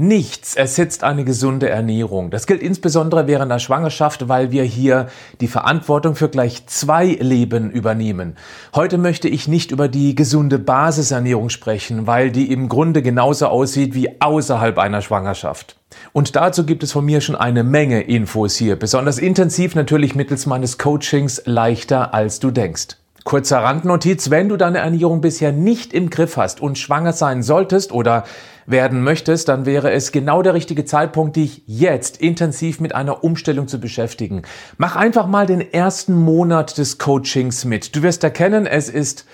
Nichts ersetzt eine gesunde Ernährung. Das gilt insbesondere während der Schwangerschaft, weil wir hier die Verantwortung für gleich zwei Leben übernehmen. Heute möchte ich nicht über die gesunde Basisernährung sprechen, weil die im Grunde genauso aussieht wie außerhalb einer Schwangerschaft. Und dazu gibt es von mir schon eine Menge Infos hier, besonders intensiv natürlich mittels meines Coachings leichter als du denkst. Kurzer Randnotiz, wenn du deine Ernährung bisher nicht im Griff hast und schwanger sein solltest oder werden möchtest, dann wäre es genau der richtige Zeitpunkt, dich jetzt intensiv mit einer Umstellung zu beschäftigen. Mach einfach mal den ersten Monat des Coachings mit. Du wirst erkennen, es ist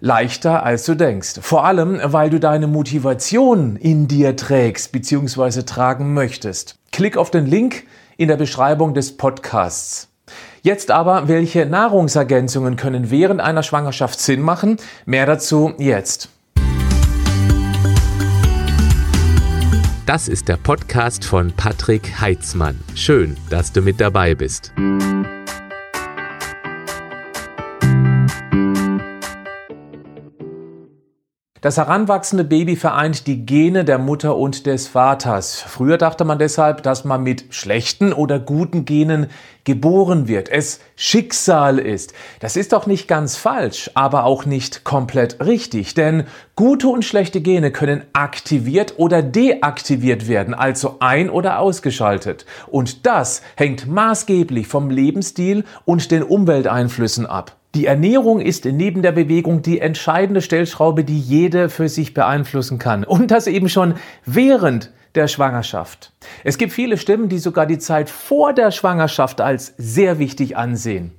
leichter als du denkst. Vor allem, weil du deine Motivation in dir trägst bzw. tragen möchtest. Klick auf den Link in der Beschreibung des Podcasts. Jetzt aber, welche Nahrungsergänzungen können während einer Schwangerschaft Sinn machen? Mehr dazu jetzt. Das ist der Podcast von Patrick Heitzmann. Schön, dass du mit dabei bist. Das heranwachsende Baby vereint die Gene der Mutter und des Vaters. Früher dachte man deshalb, dass man mit schlechten oder guten Genen geboren wird, es Schicksal ist. Das ist doch nicht ganz falsch, aber auch nicht komplett richtig, denn gute und schlechte Gene können aktiviert oder deaktiviert werden, also ein- oder ausgeschaltet. Und das hängt maßgeblich vom Lebensstil und den Umwelteinflüssen ab. Die Ernährung ist neben der Bewegung die entscheidende Stellschraube, die jede für sich beeinflussen kann. Und das eben schon während der Schwangerschaft. Es gibt viele Stimmen, die sogar die Zeit vor der Schwangerschaft als sehr wichtig ansehen.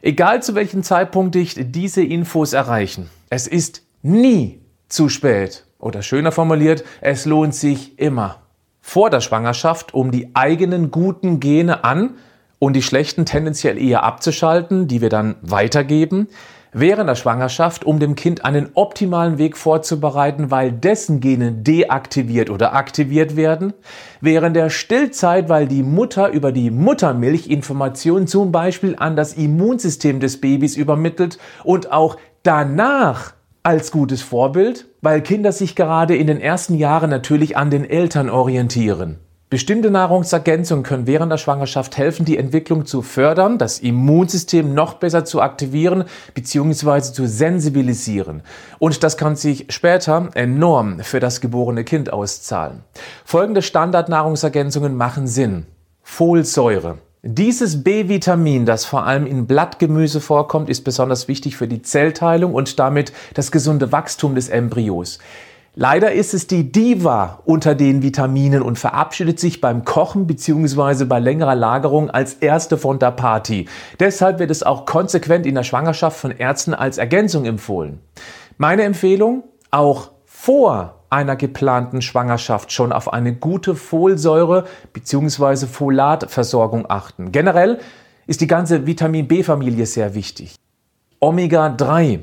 Egal zu welchem Zeitpunkt dich diese Infos erreichen, es ist nie zu spät. Oder schöner formuliert, es lohnt sich immer. Vor der Schwangerschaft, um die eigenen guten Gene an und die schlechten tendenziell eher abzuschalten, die wir dann weitergeben, während der Schwangerschaft, um dem Kind einen optimalen Weg vorzubereiten, weil dessen Gene deaktiviert oder aktiviert werden, während der Stillzeit, weil die Mutter über die Muttermilch Informationen zum Beispiel an das Immunsystem des Babys übermittelt und auch danach als gutes Vorbild, weil Kinder sich gerade in den ersten Jahren natürlich an den Eltern orientieren. Bestimmte Nahrungsergänzungen können während der Schwangerschaft helfen, die Entwicklung zu fördern, das Immunsystem noch besser zu aktivieren bzw. zu sensibilisieren. Und das kann sich später enorm für das geborene Kind auszahlen. Folgende Standardnahrungsergänzungen machen Sinn. Folsäure. Dieses B-Vitamin, das vor allem in Blattgemüse vorkommt, ist besonders wichtig für die Zellteilung und damit das gesunde Wachstum des Embryos. Leider ist es die Diva unter den Vitaminen und verabschiedet sich beim Kochen bzw. bei längerer Lagerung als erste von der Party. Deshalb wird es auch konsequent in der Schwangerschaft von Ärzten als Ergänzung empfohlen. Meine Empfehlung, auch vor einer geplanten Schwangerschaft schon auf eine gute Folsäure bzw. Folatversorgung achten. Generell ist die ganze Vitamin B-Familie sehr wichtig. Omega-3.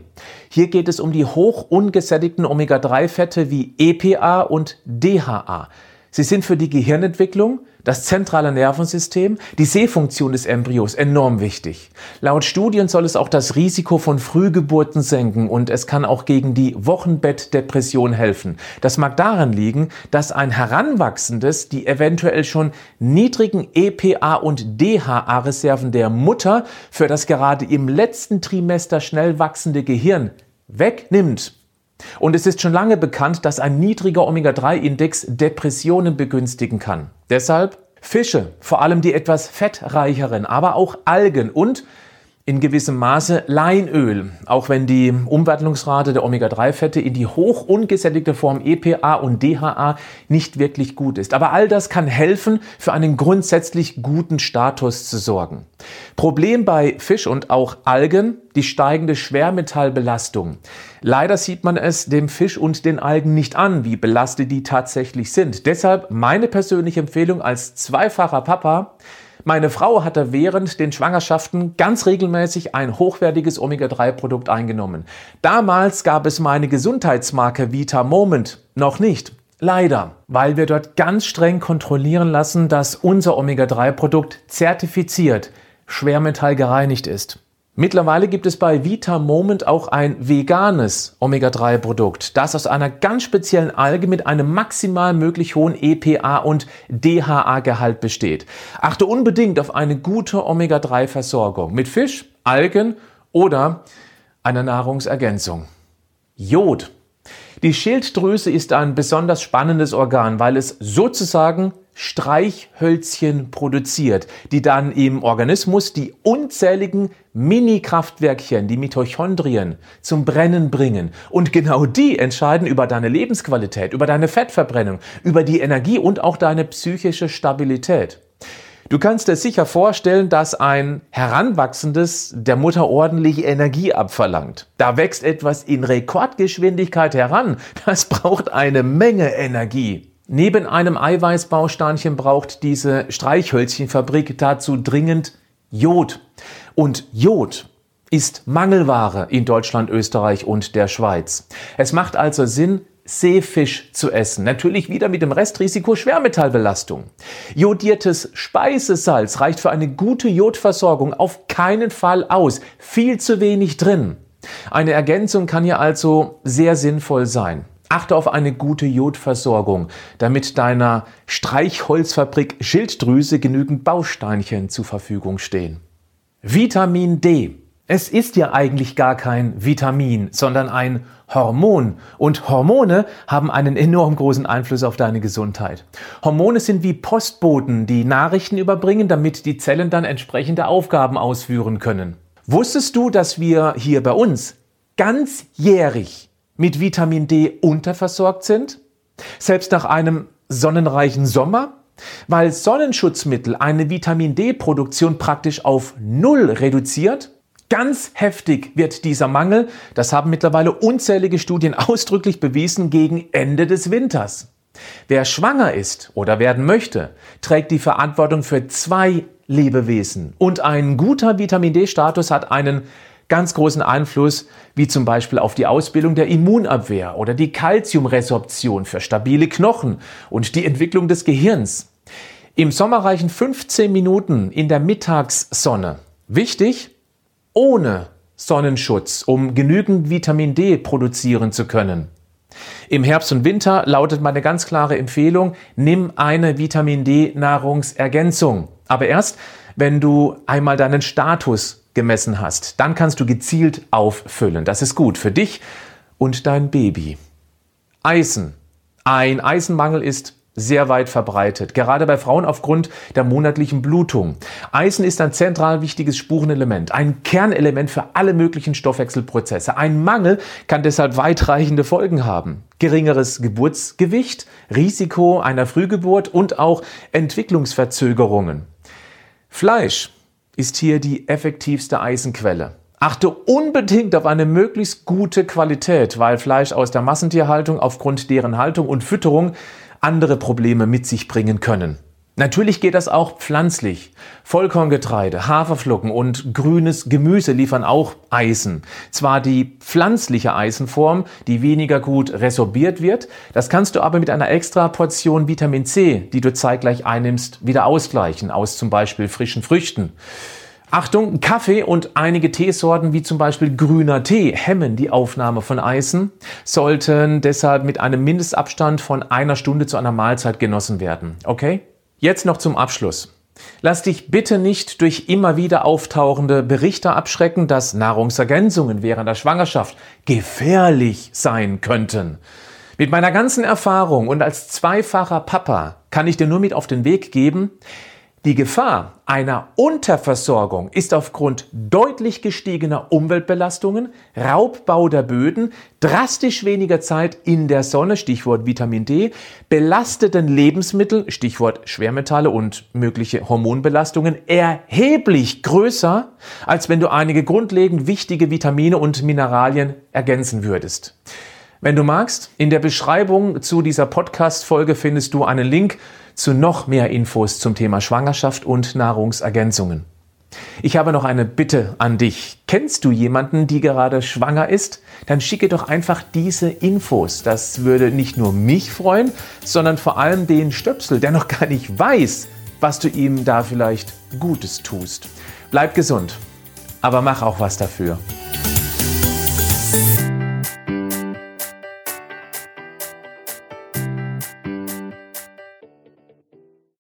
Hier geht es um die hoch ungesättigten Omega-3-Fette wie EPA und DHA. Sie sind für die Gehirnentwicklung, das zentrale Nervensystem, die Sehfunktion des Embryos enorm wichtig. Laut Studien soll es auch das Risiko von Frühgeburten senken und es kann auch gegen die Wochenbettdepression helfen. Das mag daran liegen, dass ein Heranwachsendes die eventuell schon niedrigen EPA und DHA-Reserven der Mutter für das gerade im letzten Trimester schnell wachsende Gehirn wegnimmt. Und es ist schon lange bekannt, dass ein niedriger Omega-3-Index Depressionen begünstigen kann. Deshalb Fische, vor allem die etwas fettreicheren, aber auch Algen und in gewissem Maße Leinöl, auch wenn die Umwandlungsrate der Omega-3-Fette in die hoch ungesättigte Form EPA und DHA nicht wirklich gut ist. Aber all das kann helfen, für einen grundsätzlich guten Status zu sorgen. Problem bei Fisch und auch Algen, die steigende Schwermetallbelastung. Leider sieht man es dem Fisch und den Algen nicht an, wie belastet die tatsächlich sind. Deshalb meine persönliche Empfehlung als zweifacher Papa, Meine Frau hatte während den Schwangerschaften ganz regelmäßig ein hochwertiges Omega-3-Produkt eingenommen. Damals gab es meine Gesundheitsmarke Vita Moment noch nicht. Leider, weil wir dort ganz streng kontrollieren lassen, dass unser Omega-3-Produkt zertifiziert, schwermetallgereinigt ist. Mittlerweile gibt es bei Vita Moment auch ein veganes Omega-3-Produkt, das aus einer ganz speziellen Alge mit einem maximal möglich hohen EPA und DHA-Gehalt besteht. Achte unbedingt auf eine gute Omega-3-Versorgung mit Fisch, Algen oder einer Nahrungsergänzung. Jod die Schilddrüse ist ein besonders spannendes Organ, weil es sozusagen Streichhölzchen produziert, die dann im Organismus die unzähligen Mini-Kraftwerkchen, die Mitochondrien, zum Brennen bringen. Und genau die entscheiden über deine Lebensqualität, über deine Fettverbrennung, über die Energie und auch deine psychische Stabilität. Du kannst dir sicher vorstellen, dass ein Heranwachsendes der Mutter ordentlich Energie abverlangt. Da wächst etwas in Rekordgeschwindigkeit heran. Das braucht eine Menge Energie. Neben einem Eiweißbausteinchen braucht diese Streichhölzchenfabrik dazu dringend Jod. Und Jod ist Mangelware in Deutschland, Österreich und der Schweiz. Es macht also Sinn, Seefisch zu essen. Natürlich wieder mit dem Restrisiko Schwermetallbelastung. Jodiertes Speisesalz reicht für eine gute Jodversorgung auf keinen Fall aus. Viel zu wenig drin. Eine Ergänzung kann hier also sehr sinnvoll sein. Achte auf eine gute Jodversorgung, damit deiner Streichholzfabrik Schilddrüse genügend Bausteinchen zur Verfügung stehen. Vitamin D es ist ja eigentlich gar kein Vitamin, sondern ein Hormon. Und Hormone haben einen enorm großen Einfluss auf deine Gesundheit. Hormone sind wie Postboten, die Nachrichten überbringen, damit die Zellen dann entsprechende Aufgaben ausführen können. Wusstest du, dass wir hier bei uns ganzjährig mit Vitamin D unterversorgt sind? Selbst nach einem sonnenreichen Sommer? Weil Sonnenschutzmittel eine Vitamin D-Produktion praktisch auf Null reduziert? Ganz heftig wird dieser Mangel, das haben mittlerweile unzählige Studien ausdrücklich bewiesen, gegen Ende des Winters. Wer schwanger ist oder werden möchte, trägt die Verantwortung für zwei Lebewesen. Und ein guter Vitamin D-Status hat einen ganz großen Einfluss, wie zum Beispiel auf die Ausbildung der Immunabwehr oder die Kalziumresorption für stabile Knochen und die Entwicklung des Gehirns. Im Sommer reichen 15 Minuten in der Mittagssonne. Wichtig, ohne Sonnenschutz, um genügend Vitamin D produzieren zu können. Im Herbst und Winter lautet meine ganz klare Empfehlung, nimm eine Vitamin D Nahrungsergänzung. Aber erst, wenn du einmal deinen Status gemessen hast, dann kannst du gezielt auffüllen. Das ist gut für dich und dein Baby. Eisen. Ein Eisenmangel ist sehr weit verbreitet, gerade bei Frauen aufgrund der monatlichen Blutung. Eisen ist ein zentral wichtiges Spurenelement, ein Kernelement für alle möglichen Stoffwechselprozesse. Ein Mangel kann deshalb weitreichende Folgen haben. Geringeres Geburtsgewicht, Risiko einer Frühgeburt und auch Entwicklungsverzögerungen. Fleisch ist hier die effektivste Eisenquelle. Achte unbedingt auf eine möglichst gute Qualität, weil Fleisch aus der Massentierhaltung aufgrund deren Haltung und Fütterung andere Probleme mit sich bringen können. Natürlich geht das auch pflanzlich. Vollkorngetreide, Haferflocken und grünes Gemüse liefern auch Eisen. Zwar die pflanzliche Eisenform, die weniger gut resorbiert wird, das kannst du aber mit einer extra Portion Vitamin C, die du zeitgleich einnimmst, wieder ausgleichen, aus zum Beispiel frischen Früchten. Achtung, Kaffee und einige Teesorten wie zum Beispiel grüner Tee hemmen die Aufnahme von Eisen, sollten deshalb mit einem Mindestabstand von einer Stunde zu einer Mahlzeit genossen werden. Okay? Jetzt noch zum Abschluss. Lass dich bitte nicht durch immer wieder auftauchende Berichte abschrecken, dass Nahrungsergänzungen während der Schwangerschaft gefährlich sein könnten. Mit meiner ganzen Erfahrung und als zweifacher Papa kann ich dir nur mit auf den Weg geben, die Gefahr einer Unterversorgung ist aufgrund deutlich gestiegener Umweltbelastungen, Raubbau der Böden, drastisch weniger Zeit in der Sonne, Stichwort Vitamin D, belasteten Lebensmitteln, Stichwort Schwermetalle und mögliche Hormonbelastungen erheblich größer, als wenn du einige grundlegend wichtige Vitamine und Mineralien ergänzen würdest. Wenn du magst, in der Beschreibung zu dieser Podcast-Folge findest du einen Link zu noch mehr Infos zum Thema Schwangerschaft und Nahrungsergänzungen. Ich habe noch eine Bitte an dich. Kennst du jemanden, die gerade schwanger ist? Dann schicke doch einfach diese Infos. Das würde nicht nur mich freuen, sondern vor allem den Stöpsel, der noch gar nicht weiß, was du ihm da vielleicht Gutes tust. Bleib gesund, aber mach auch was dafür.